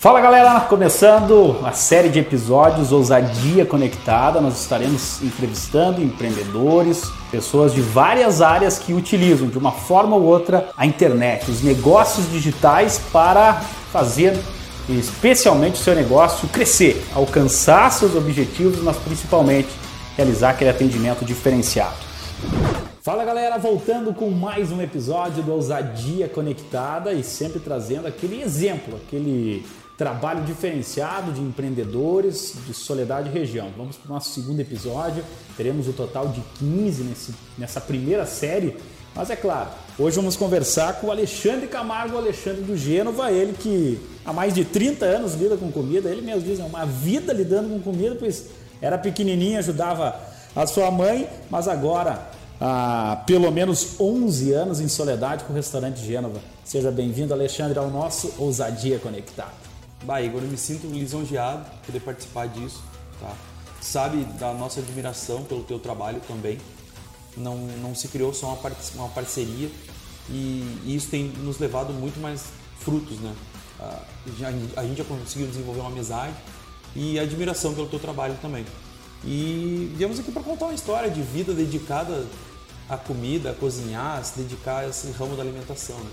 Fala galera, começando a série de episódios Ousadia Conectada, nós estaremos entrevistando empreendedores, pessoas de várias áreas que utilizam de uma forma ou outra a internet, os negócios digitais para fazer especialmente o seu negócio crescer, alcançar seus objetivos, mas principalmente realizar aquele atendimento diferenciado. Fala galera, voltando com mais um episódio do Ousadia Conectada e sempre trazendo aquele exemplo, aquele trabalho diferenciado de empreendedores de Soledade Região. Vamos para o nosso segundo episódio, teremos o um total de 15 nesse, nessa primeira série, mas é claro, hoje vamos conversar com o Alexandre Camargo, Alexandre do Gênova, ele que há mais de 30 anos lida com comida, ele mesmo diz, é uma vida lidando com comida, pois era pequenininho, ajudava a sua mãe, mas agora há pelo menos 11 anos em Soledade com o restaurante Gênova. Seja bem-vindo, Alexandre, ao nosso Ousadia Conectado. Bah, Igor, eu me sinto lisonjeado poder participar disso, tá? Sabe da nossa admiração pelo teu trabalho também. Não, não se criou só uma, par uma parceria e, e, isso tem nos levado muito mais frutos, né? A, a gente já conseguiu desenvolver uma amizade e admiração pelo teu trabalho também. E viemos aqui para contar uma história de vida dedicada à comida, a cozinhar, a se dedicar a esse ramo da alimentação. Né?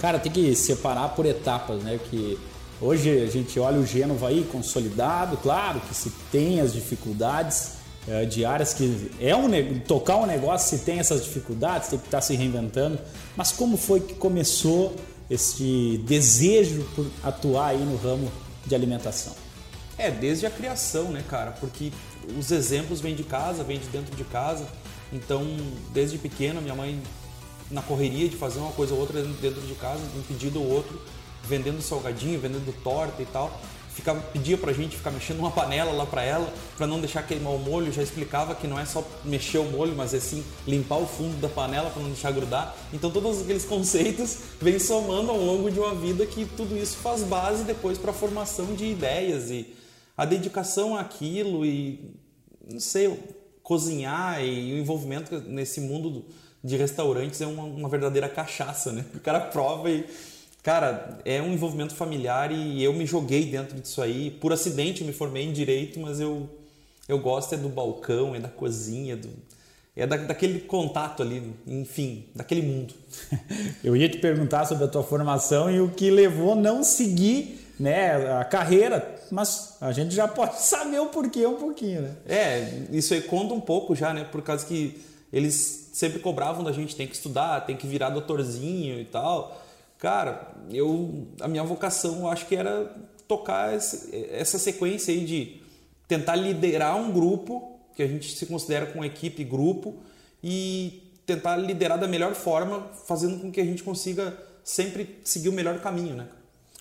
Cara, tem que separar por etapas, né? Que Hoje a gente olha o Gênova aí consolidado, claro que se tem as dificuldades é, diárias, que é um tocar um negócio se tem essas dificuldades, tem que estar se reinventando. Mas como foi que começou esse desejo por atuar aí no ramo de alimentação? É, desde a criação, né, cara? Porque os exemplos vêm de casa, vêm de dentro de casa. Então, desde pequeno, minha mãe, na correria de fazer uma coisa ou outra dentro de casa, um pedido ou outro, vendendo salgadinho, vendendo torta e tal. Ficava, pedia pra gente ficar mexendo uma panela lá pra ela, para não deixar queimar o molho. Já explicava que não é só mexer o molho, mas é sim limpar o fundo da panela para não deixar grudar. Então todos aqueles conceitos vêm somando ao longo de uma vida que tudo isso faz base depois para a formação de ideias e a dedicação àquilo e não sei, cozinhar e o envolvimento nesse mundo de restaurantes é uma, uma verdadeira cachaça, né? O cara prova e Cara, é um envolvimento familiar e eu me joguei dentro disso aí. Por acidente eu me formei em direito, mas eu, eu gosto é do balcão, é da cozinha, do, é da, daquele contato ali, enfim, daquele mundo. Eu ia te perguntar sobre a tua formação e o que levou a não seguir né, a carreira, mas a gente já pode saber o porquê um pouquinho, né? É, isso aí conta um pouco já, né? Por causa que eles sempre cobravam da gente, tem que estudar, tem que virar doutorzinho e tal. Cara, eu a minha vocação eu acho que era tocar essa sequência aí de tentar liderar um grupo que a gente se considera com equipe grupo e tentar liderar da melhor forma, fazendo com que a gente consiga sempre seguir o melhor caminho, né?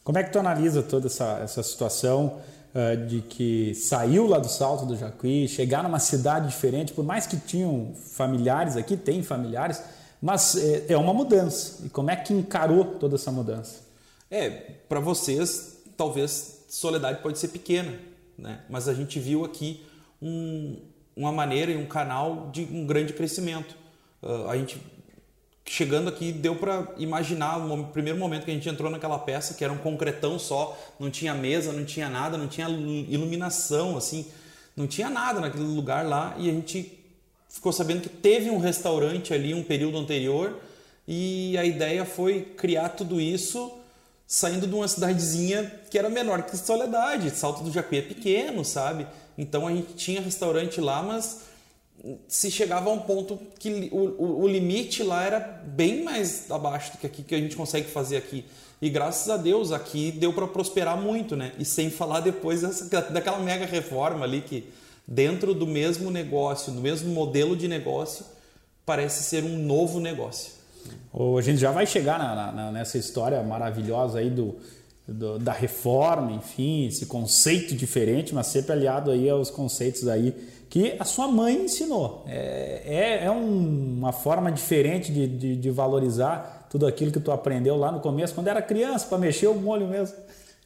Como é que tu analisa toda essa, essa situação uh, de que saiu lá do Salto do Jacuí, chegar numa cidade diferente, por mais que tinham familiares aqui, tem familiares, mas é, é uma mudança. E como é que encarou toda essa mudança? É, para vocês, talvez Soledade pode ser pequena, né? mas a gente viu aqui um, uma maneira e um canal de um grande crescimento. Uh, a gente chegando aqui deu para imaginar o primeiro momento que a gente entrou naquela peça que era um concretão só, não tinha mesa, não tinha nada, não tinha iluminação, assim, não tinha nada naquele lugar lá e a gente ficou sabendo que teve um restaurante ali um período anterior e a ideia foi criar tudo isso saindo de uma cidadezinha que era menor que Soledade. Salto do Jacuí é pequeno, sabe? Então a gente tinha restaurante lá, mas se chegava a um ponto que o, o, o, limite lá era bem mais abaixo do que aqui que a gente consegue fazer aqui. E graças a Deus aqui deu para prosperar muito, né? E sem falar depois dessa, daquela mega reforma ali que dentro do mesmo negócio, do mesmo modelo de negócio, parece ser um novo negócio. A gente já vai chegar na, na, nessa história maravilhosa aí do, do, da reforma, enfim, esse conceito diferente, mas sempre aliado aí aos conceitos aí que a sua mãe ensinou. É, é, é um, uma forma diferente de, de, de, valorizar tudo aquilo que tu aprendeu lá no começo, quando era criança, para mexer o molho mesmo.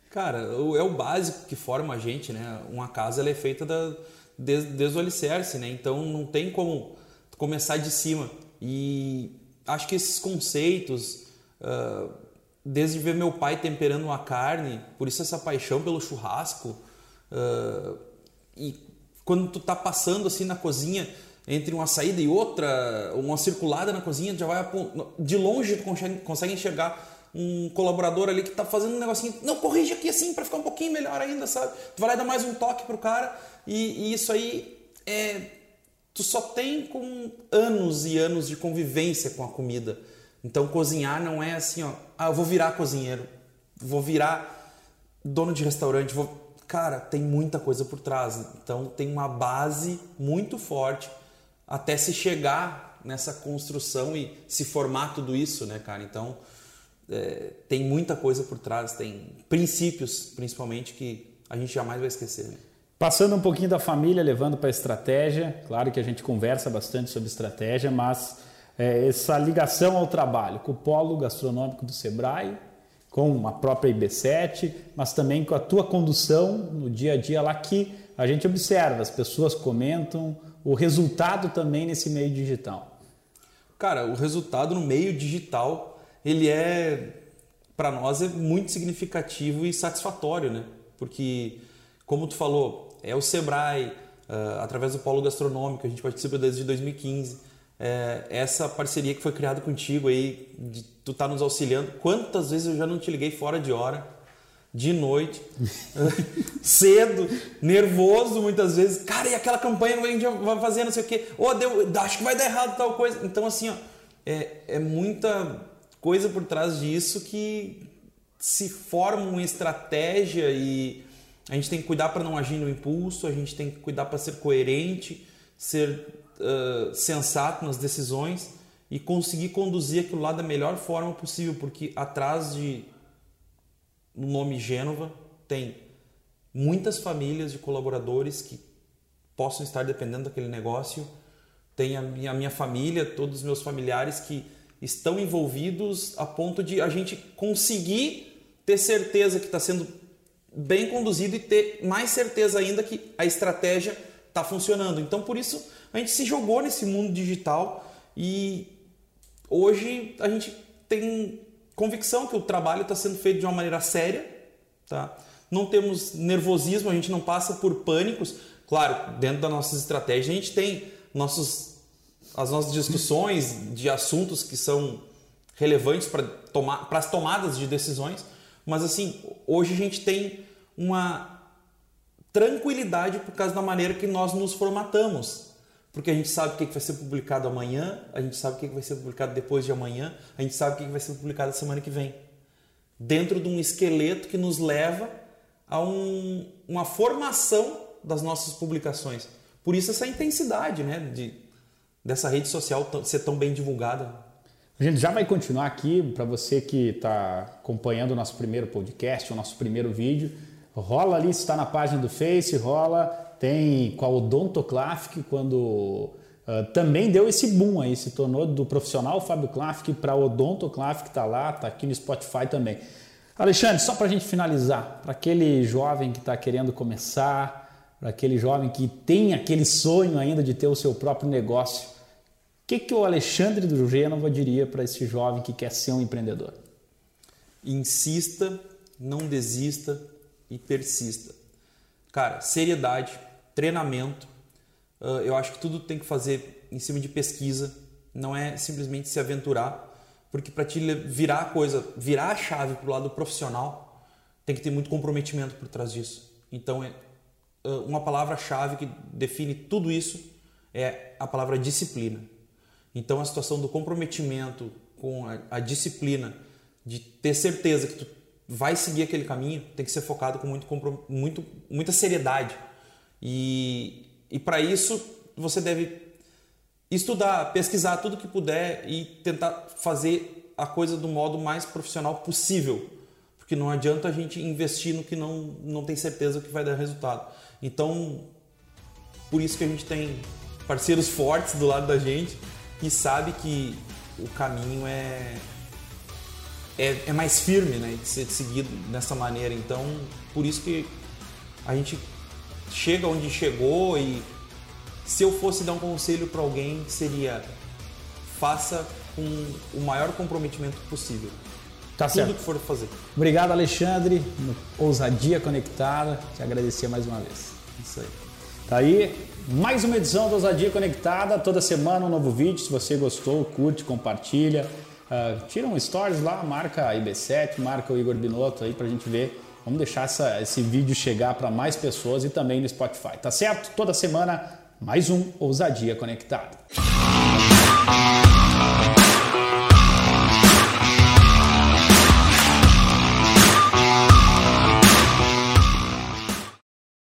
Cara, é o básico que forma a gente, né? Uma casa é feita da, desde, desde o alicerce, né? Então não tem como começar de cima. E acho que esses conceitos uh, desde ver meu pai temperando uma carne, por isso essa paixão pelo churrasco. Uh, e quando tu tá passando assim na cozinha, entre uma saída e outra, uma circulada na cozinha, já vai de longe tu consegue, consegue enxergar um colaborador ali que tá fazendo um negocinho, não corrige aqui assim para ficar um pouquinho melhor ainda, sabe? Tu vai lá dar mais um toque pro cara e, e isso aí é tu só tem com anos e anos de convivência com a comida. Então cozinhar não é assim, ó, ah, eu vou virar cozinheiro, vou virar dono de restaurante, vou cara, tem muita coisa por trás. Então tem uma base muito forte até se chegar nessa construção e se formar tudo isso, né, cara? Então é, tem muita coisa por trás, tem princípios, principalmente, que a gente jamais vai esquecer. Né? Passando um pouquinho da família, levando para a estratégia, claro que a gente conversa bastante sobre estratégia, mas é, essa ligação ao trabalho, com o polo gastronômico do Sebrae, com a própria IB7, mas também com a tua condução no dia a dia lá que a gente observa, as pessoas comentam, o resultado também nesse meio digital. Cara, o resultado no meio digital, ele é, para nós, é muito significativo e satisfatório, né? Porque, como tu falou, é o Sebrae, uh, através do Polo Gastronômico, a gente participa desde 2015, é, essa parceria que foi criada contigo aí, de tu tá nos auxiliando. Quantas vezes eu já não te liguei fora de hora, de noite, cedo, nervoso muitas vezes. Cara, e aquela campanha que a gente vai fazer, não sei o quê. Oh, deu, acho que vai dar errado tal coisa. Então, assim, ó, é, é muita coisa por trás disso que se forma uma estratégia e a gente tem que cuidar para não agir no impulso, a gente tem que cuidar para ser coerente, ser uh, sensato nas decisões e conseguir conduzir aquilo lá da melhor forma possível, porque atrás de no nome Gênova tem muitas famílias de colaboradores que possam estar dependendo daquele negócio, tem a minha, a minha família, todos os meus familiares que estão envolvidos a ponto de a gente conseguir ter certeza que está sendo bem conduzido e ter mais certeza ainda que a estratégia está funcionando. Então, por isso, a gente se jogou nesse mundo digital e hoje a gente tem convicção que o trabalho está sendo feito de uma maneira séria, tá? Não temos nervosismo, a gente não passa por pânicos. Claro, dentro das nossas estratégias a gente tem nossos, as nossas discussões de assuntos que são relevantes para para as tomadas de decisões, mas assim hoje a gente tem uma tranquilidade por causa da maneira que nós nos formatamos porque a gente sabe o que vai ser publicado amanhã, a gente sabe o que vai ser publicado depois de amanhã, a gente sabe o que vai ser publicado semana que vem. Dentro de um esqueleto que nos leva a um, uma formação das nossas publicações. Por isso essa intensidade né, de, dessa rede social ser tão bem divulgada. A gente já vai continuar aqui para você que está acompanhando o nosso primeiro podcast, o nosso primeiro vídeo. Rola ali, está na página do Face, rola tem com a Odontoclassic, quando uh, também deu esse boom aí, se tornou do profissional Fábio Classic para Odontoclassic, está lá, está aqui no Spotify também. Alexandre, só para a gente finalizar, para aquele jovem que está querendo começar, para aquele jovem que tem aquele sonho ainda de ter o seu próprio negócio, que, que o Alexandre do Gênova diria para esse jovem que quer ser um empreendedor? Insista, não desista e persista. Cara, seriedade, treinamento. Uh, eu acho que tudo tem que fazer em cima de pesquisa, não é simplesmente se aventurar, porque para te virar a coisa, virar a chave para o lado profissional, tem que ter muito comprometimento por trás disso. Então, é, uh, uma palavra-chave que define tudo isso é a palavra disciplina. Então, a situação do comprometimento com a, a disciplina, de ter certeza que tu vai seguir aquele caminho, tem que ser focado com muito, muito, muita seriedade e, e para isso você deve estudar, pesquisar tudo que puder e tentar fazer a coisa do modo mais profissional possível. Porque não adianta a gente investir no que não, não tem certeza que vai dar resultado. Então, por isso que a gente tem parceiros fortes do lado da gente e sabe que o caminho é, é, é mais firme né, de ser seguido dessa maneira. Então, por isso que a gente chega onde chegou e se eu fosse dar um conselho para alguém seria faça com o maior comprometimento possível. Tá tudo certo. que for fazer. Obrigado, Alexandre. Ousadia Conectada. Te agradecer mais uma vez. Isso aí. Tá aí, mais uma edição do Ousadia Conectada. Toda semana um novo vídeo. Se você gostou, curte, compartilha. Uh, tira um stories lá, marca a IB7, marca o Igor Binotto aí pra gente ver. Vamos deixar essa, esse vídeo chegar para mais pessoas e também no Spotify. Tá certo? Toda semana, mais um Ousadia Conectada.